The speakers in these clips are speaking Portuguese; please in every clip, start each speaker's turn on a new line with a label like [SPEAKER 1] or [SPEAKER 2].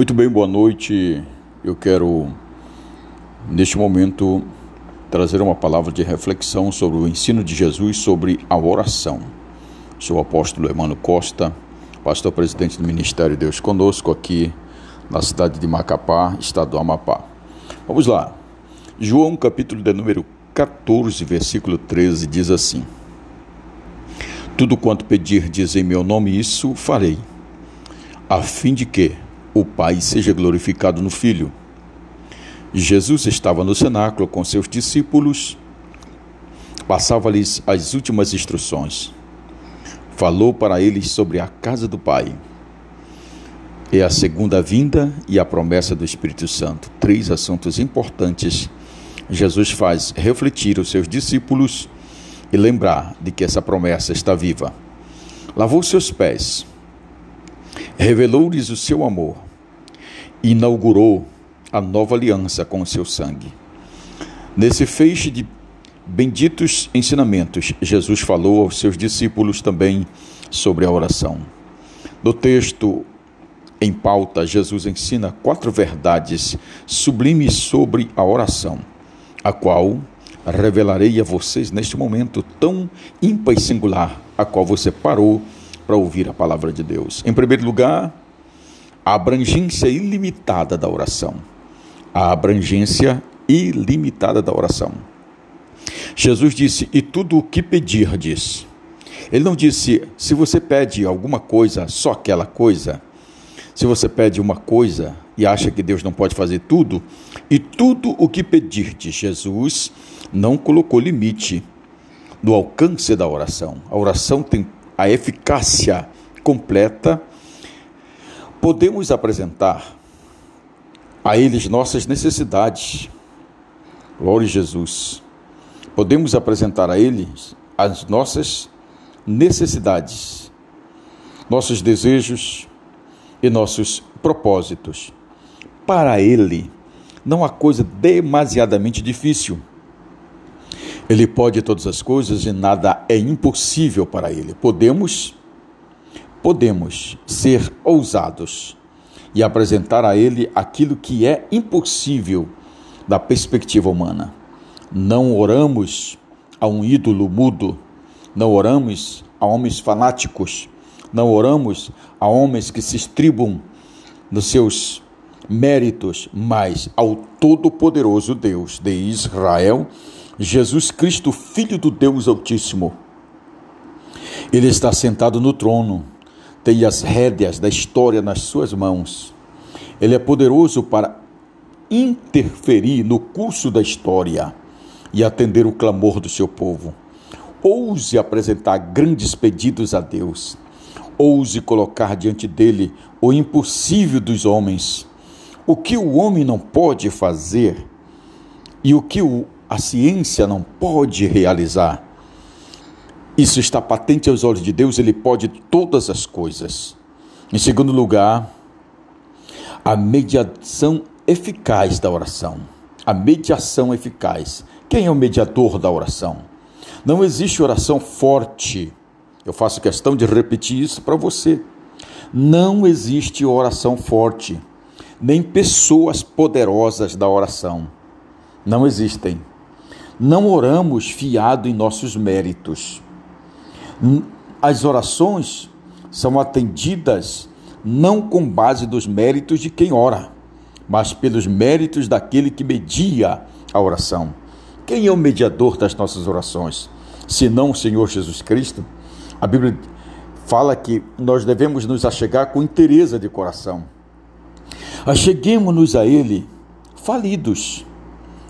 [SPEAKER 1] Muito bem, boa noite. Eu quero, neste momento, trazer uma palavra de reflexão sobre o ensino de Jesus sobre a oração. Sou o apóstolo Emmanuel Costa, pastor presidente do Ministério Deus Conosco, aqui na cidade de Macapá, estado do Amapá. Vamos lá. João, capítulo de número 14, versículo 13, diz assim: Tudo quanto pedirdes em meu nome, isso farei, a fim de que o Pai seja glorificado no Filho. Jesus estava no cenáculo com seus discípulos, passava-lhes as últimas instruções. Falou para eles sobre a casa do Pai. É a segunda vinda e a promessa do Espírito Santo. Três assuntos importantes. Jesus faz refletir os seus discípulos e lembrar de que essa promessa está viva. Lavou seus pés, revelou-lhes o seu amor, inaugurou a nova aliança com o seu sangue. Nesse feixe de benditos ensinamentos, Jesus falou aos seus discípulos também sobre a oração. No texto em pauta, Jesus ensina quatro verdades sublimes sobre a oração, a qual revelarei a vocês neste momento tão ímpar e singular, a qual você parou para ouvir a palavra de Deus. Em primeiro lugar, a abrangência ilimitada da oração. A abrangência ilimitada da oração. Jesus disse: E tudo o que pedirdes. Ele não disse: se você pede alguma coisa, só aquela coisa. Se você pede uma coisa e acha que Deus não pode fazer tudo, e tudo o que pedirdes, Jesus não colocou limite no alcance da oração. A oração tem a eficácia completa, podemos apresentar a eles nossas necessidades. Glória a Jesus. Podemos apresentar a eles as nossas necessidades, nossos desejos e nossos propósitos. Para Ele, não há coisa demasiadamente difícil. Ele pode todas as coisas e nada é impossível para ele. Podemos podemos ser ousados e apresentar a ele aquilo que é impossível da perspectiva humana. Não oramos a um ídolo mudo, não oramos a homens fanáticos, não oramos a homens que se estribam nos seus méritos, mas ao Todo-Poderoso Deus de Israel Jesus Cristo, Filho do Deus Altíssimo. Ele está sentado no trono, tem as rédeas da história nas suas mãos. Ele é poderoso para interferir no curso da história e atender o clamor do seu povo. Ouse apresentar grandes pedidos a Deus. Ouse colocar diante dele o impossível dos homens. O que o homem não pode fazer e o que o a ciência não pode realizar. Isso está patente aos olhos de Deus, ele pode todas as coisas. Em segundo lugar, a mediação eficaz da oração. A mediação eficaz. Quem é o mediador da oração? Não existe oração forte. Eu faço questão de repetir isso para você. Não existe oração forte, nem pessoas poderosas da oração. Não existem não oramos fiado em nossos méritos. As orações são atendidas não com base dos méritos de quem ora, mas pelos méritos daquele que media a oração. Quem é o mediador das nossas orações? Se não o Senhor Jesus Cristo? A Bíblia fala que nós devemos nos achegar com interesse de coração. Acheguemos-nos a Ele falidos.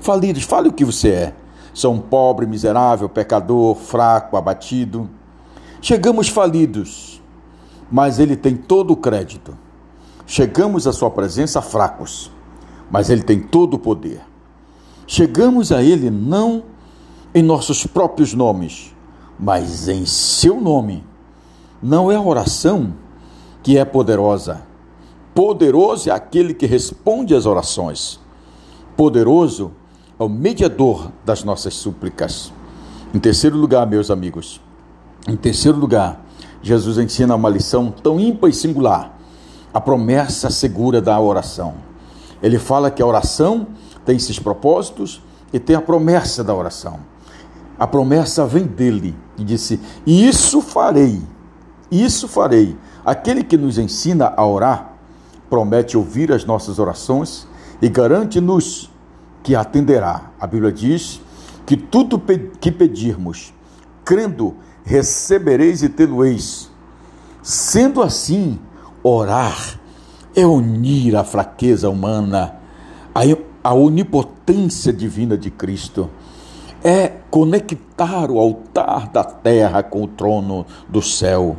[SPEAKER 1] Falidos, fale o que você é Sou um pobre, miserável, pecador, fraco, abatido. Chegamos falidos, mas Ele tem todo o crédito. Chegamos à Sua presença fracos, mas Ele tem todo o poder. Chegamos a Ele não em nossos próprios nomes, mas em Seu nome. Não é a oração que é poderosa. Poderoso é aquele que responde às orações. Poderoso ao mediador das nossas súplicas. Em terceiro lugar, meus amigos, em terceiro lugar, Jesus ensina uma lição tão ímpar e singular. a promessa segura da oração. Ele fala que a oração tem esses propósitos e tem a promessa da oração. A promessa vem dele e disse: isso farei, isso farei. Aquele que nos ensina a orar promete ouvir as nossas orações e garante-nos que atenderá. A Bíblia diz que tudo que pedirmos, crendo, recebereis e tê-lo-eis. Sendo assim, orar é unir a fraqueza humana à onipotência divina de Cristo. É conectar o altar da terra com o trono do céu.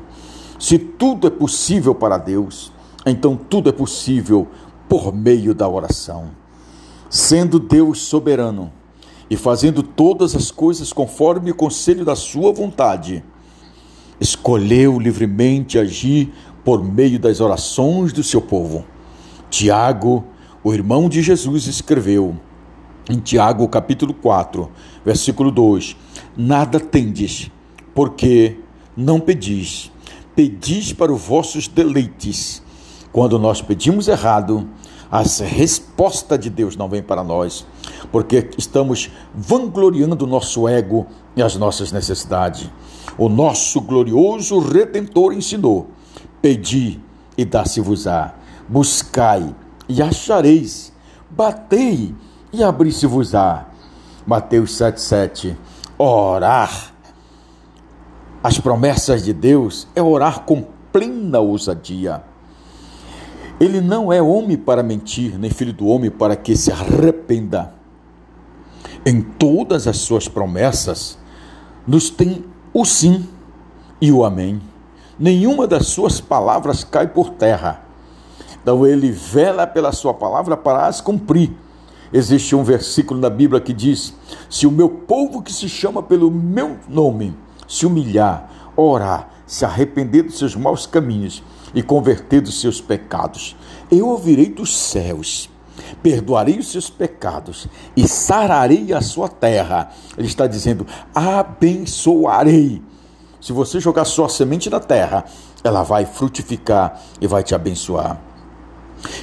[SPEAKER 1] Se tudo é possível para Deus, então tudo é possível por meio da oração. Sendo Deus soberano e fazendo todas as coisas conforme o conselho da sua vontade, escolheu livremente agir por meio das orações do seu povo. Tiago, o irmão de Jesus, escreveu em Tiago capítulo 4, versículo 2: Nada tendes, porque não pedis. Pedis para os vossos deleites. Quando nós pedimos errado, a resposta de Deus não vem para nós, porque estamos vangloriando o nosso ego e as nossas necessidades. O nosso glorioso Redentor ensinou: Pedi e dá-se-vos-á, buscai e achareis, batei e abri-se-vos-á. Mateus 7,7. Orar. As promessas de Deus é orar com plena ousadia. Ele não é homem para mentir, nem filho do homem para que se arrependa. Em todas as suas promessas, nos tem o sim e o amém. Nenhuma das suas palavras cai por terra. Então ele vela pela sua palavra para as cumprir. Existe um versículo na Bíblia que diz: Se o meu povo que se chama pelo meu nome se humilhar, orar, se arrepender dos seus maus caminhos e converter dos seus pecados, eu ouvirei dos céus perdoarei os seus pecados e sararei a sua terra. Ele está dizendo: abençoarei. Se você jogar sua semente na terra, ela vai frutificar e vai te abençoar.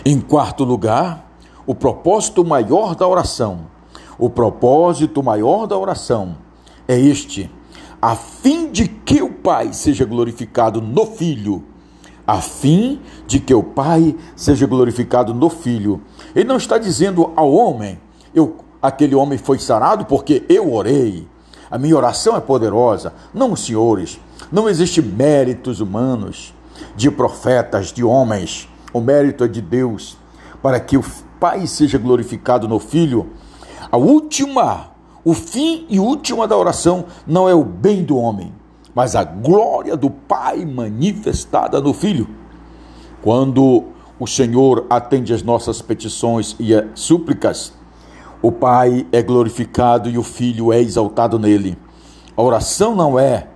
[SPEAKER 1] Em quarto lugar, o propósito maior da oração. O propósito maior da oração é este: a fim de que o Pai seja glorificado no Filho a fim de que o Pai seja glorificado no Filho. Ele não está dizendo ao homem, eu, aquele homem foi sarado porque eu orei. A minha oração é poderosa. Não, senhores, não existe méritos humanos de profetas, de homens. O mérito é de Deus para que o Pai seja glorificado no Filho. A última, o fim e última da oração não é o bem do homem, mas a glória do Pai manifestada no Filho. Quando o Senhor atende as nossas petições e súplicas, o Pai é glorificado e o Filho é exaltado nele. A oração não é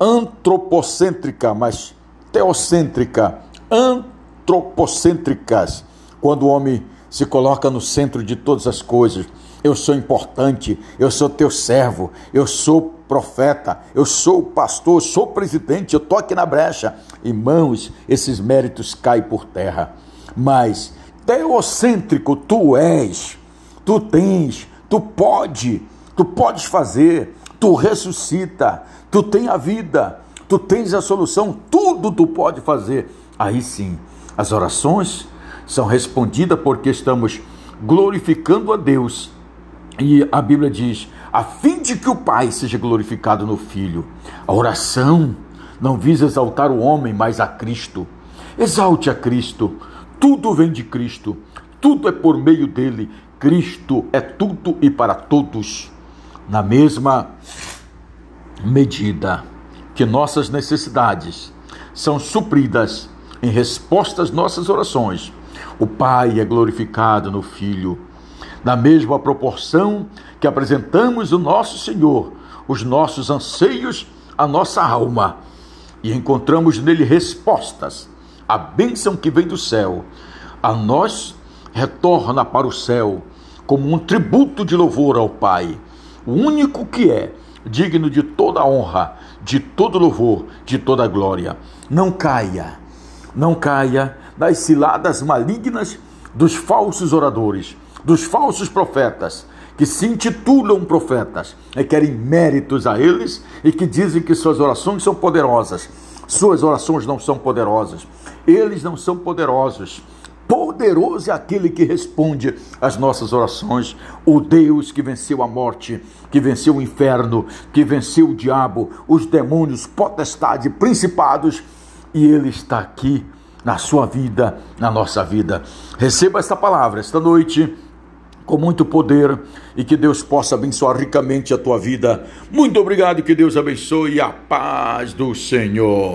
[SPEAKER 1] antropocêntrica, mas teocêntrica, antropocêntricas, quando o homem se coloca no centro de todas as coisas. Eu sou importante, eu sou teu servo, eu sou profeta, eu sou pastor, eu sou presidente, eu estou aqui na brecha. Irmãos, esses méritos caem por terra. Mas teocêntrico tu és, tu tens, tu pode, tu podes fazer, tu ressuscita, tu tens a vida, tu tens a solução, tudo tu pode fazer. Aí sim, as orações são respondidas porque estamos glorificando a Deus. E a Bíblia diz: a fim de que o Pai seja glorificado no Filho. A oração não visa exaltar o homem, mas a Cristo. Exalte a Cristo. Tudo vem de Cristo. Tudo é por meio dele. Cristo é tudo e para todos. Na mesma medida que nossas necessidades são supridas em resposta às nossas orações, o Pai é glorificado no Filho na mesma proporção que apresentamos o nosso Senhor, os nossos anseios, a nossa alma, e encontramos nele respostas. A bênção que vem do céu a nós retorna para o céu como um tributo de louvor ao Pai, o único que é digno de toda honra, de todo louvor, de toda glória. Não caia, não caia das ciladas malignas dos falsos oradores, dos falsos profetas, que se intitulam profetas e querem méritos a eles e que dizem que suas orações são poderosas. Suas orações não são poderosas. Eles não são poderosos. Poderoso é aquele que responde às nossas orações, o Deus que venceu a morte, que venceu o inferno, que venceu o diabo, os demônios, potestade, principados, e Ele está aqui na sua vida, na nossa vida. Receba esta palavra esta noite com muito poder e que Deus possa abençoar ricamente a tua vida. Muito obrigado e que Deus abençoe a paz do Senhor.